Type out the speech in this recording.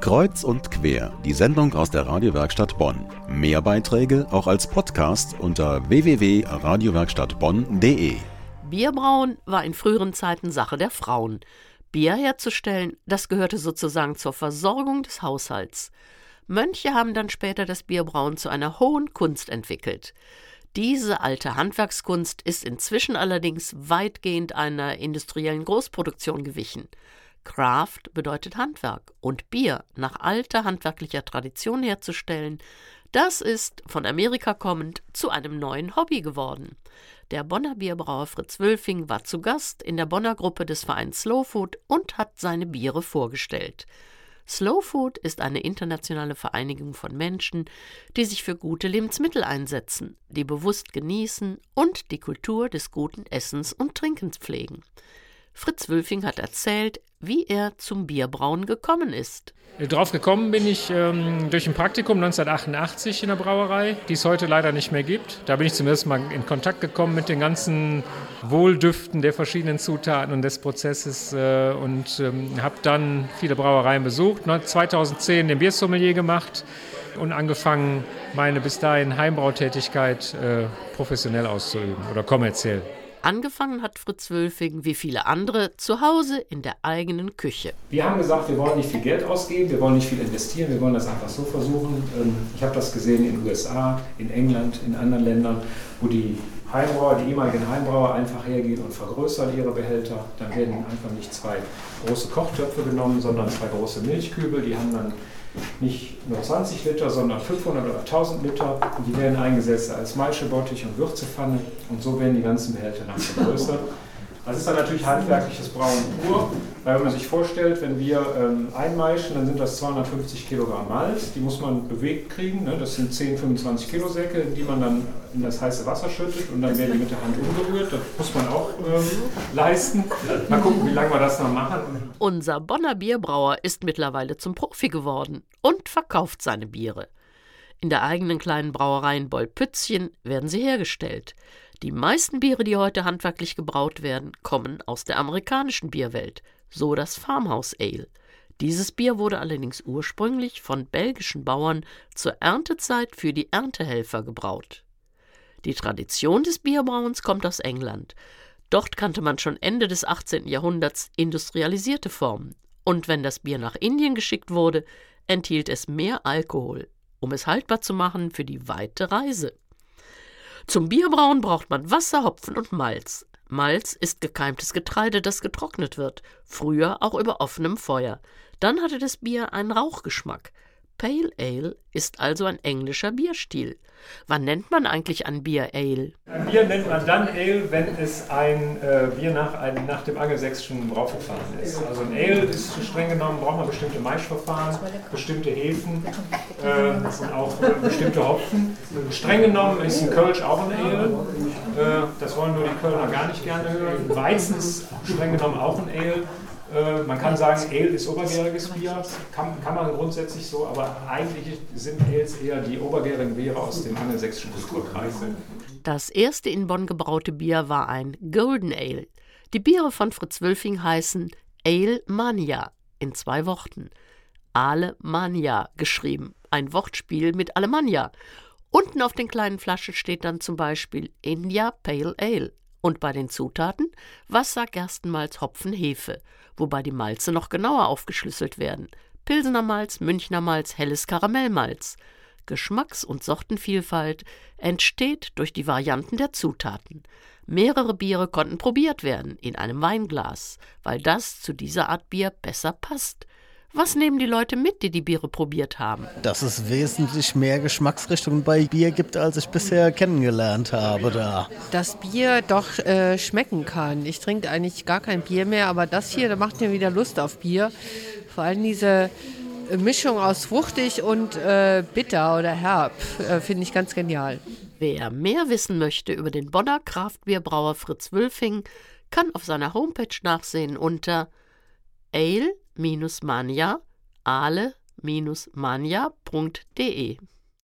Kreuz und quer, die Sendung aus der Radiowerkstatt Bonn. Mehr Beiträge auch als Podcast unter www.radiowerkstattbonn.de. Bierbrauen war in früheren Zeiten Sache der Frauen. Bier herzustellen, das gehörte sozusagen zur Versorgung des Haushalts. Mönche haben dann später das Bierbrauen zu einer hohen Kunst entwickelt. Diese alte Handwerkskunst ist inzwischen allerdings weitgehend einer industriellen Großproduktion gewichen. Craft bedeutet Handwerk und Bier nach alter handwerklicher Tradition herzustellen, das ist, von Amerika kommend, zu einem neuen Hobby geworden. Der Bonner Bierbrauer Fritz Wölfing war zu Gast in der Bonner Gruppe des Vereins Slow Food und hat seine Biere vorgestellt. Slow Food ist eine internationale Vereinigung von Menschen, die sich für gute Lebensmittel einsetzen, die bewusst genießen und die Kultur des guten Essens und Trinkens pflegen. Fritz Wülfing hat erzählt, wie er zum Bierbrauen gekommen ist. Drauf gekommen bin ich ähm, durch ein Praktikum 1988 in der Brauerei, die es heute leider nicht mehr gibt. Da bin ich zum ersten Mal in Kontakt gekommen mit den ganzen Wohldüften der verschiedenen Zutaten und des Prozesses äh, und ähm, habe dann viele Brauereien besucht. 2010 den Biersommelier gemacht und angefangen, meine bis dahin Heimbrautätigkeit äh, professionell auszuüben oder kommerziell. Angefangen hat Fritz Wölfing, wie viele andere, zu Hause in der eigenen Küche. Wir haben gesagt, wir wollen nicht viel Geld ausgeben, wir wollen nicht viel investieren, wir wollen das einfach so versuchen. Ähm, ich habe das gesehen in den USA, in England, in anderen Ländern, wo die Heimbrauer, die ehemaligen Heimbrauer einfach hergehen und vergrößern ihre Behälter. Dann werden einfach nicht zwei große Kochtöpfe genommen, sondern zwei große Milchkübel. Die haben dann nicht nur 20 Liter, sondern 500 oder 1000 Liter. Und die werden eingesetzt als Maischebottich und Würzepfanne. Und so werden die ganzen Behälter dann vergrößert. Das ist dann natürlich handwerkliches Brauen pur, weil wenn man sich vorstellt, wenn wir ähm, einmeischen, dann sind das 250 Kilogramm Malz, die muss man bewegt kriegen. Ne? Das sind 10, 25 Kilo Säcke, die man dann in das heiße Wasser schüttet und dann werden die mit der Hand umgerührt. Das muss man auch ähm, leisten. Mal gucken, wie lange wir das noch machen. Unser Bonner Bierbrauer ist mittlerweile zum Profi geworden und verkauft seine Biere. In der eigenen kleinen Brauerei in Bollpützchen werden sie hergestellt. Die meisten Biere, die heute handwerklich gebraut werden, kommen aus der amerikanischen Bierwelt, so das Farmhouse Ale. Dieses Bier wurde allerdings ursprünglich von belgischen Bauern zur Erntezeit für die Erntehelfer gebraut. Die Tradition des Bierbrauens kommt aus England. Dort kannte man schon Ende des 18. Jahrhunderts industrialisierte Formen. Und wenn das Bier nach Indien geschickt wurde, enthielt es mehr Alkohol, um es haltbar zu machen für die weite Reise. Zum Bierbrauen braucht man Wasser, Hopfen und Malz. Malz ist gekeimtes Getreide, das getrocknet wird, früher auch über offenem Feuer. Dann hatte das Bier einen Rauchgeschmack. Pale Ale ist also ein englischer Bierstil. Wann nennt man eigentlich ein Bier Ale? Ein Bier nennt man dann Ale, wenn es ein äh, Bier nach, ein, nach dem angelsächsischen Brauverfahren ist. Also ein Ale ist streng genommen, braucht man bestimmte Maischverfahren, bestimmte Hefen äh, und auch äh, bestimmte Hopfen. Streng genommen ist ein Kölsch auch ein Ale. Äh, das wollen nur die Kölner gar nicht gerne hören. Weizen ist streng genommen auch ein Ale. Äh, man kann sagen, Ale ist obergäriges Bier, kann, kann, man grundsätzlich so, aber eigentlich sind Ales eher die obergärigen Biere aus dem angelsächsischen Kulturkreis. Das erste in Bonn gebraute Bier war ein Golden Ale. Die Biere von Fritz Wölfing heißen Ale Mania in zwei Worten. Ale Mania geschrieben, ein Wortspiel mit Alemannia. Unten auf den kleinen Flaschen steht dann zum Beispiel India Pale Ale. Und bei den Zutaten Wasser, Gerstenmalz, Hopfen, Hefe wobei die Malze noch genauer aufgeschlüsselt werden. Pilsener Malz, Münchner Malz, helles Karamellmalz. Geschmacks- und Sortenvielfalt entsteht durch die Varianten der Zutaten. Mehrere Biere konnten probiert werden in einem Weinglas, weil das zu dieser Art Bier besser passt. Was nehmen die Leute mit, die die Biere probiert haben? Dass es wesentlich mehr Geschmacksrichtungen bei Bier gibt, als ich bisher kennengelernt habe da. Das Bier doch äh, schmecken kann. Ich trinke eigentlich gar kein Bier mehr, aber das hier, da macht mir wieder Lust auf Bier. Vor allem diese Mischung aus fruchtig und äh, bitter oder herb äh, finde ich ganz genial. Wer mehr wissen möchte über den Bonner Kraftbierbrauer Fritz Wülfing, kann auf seiner Homepage nachsehen unter ale mania ale-mania.de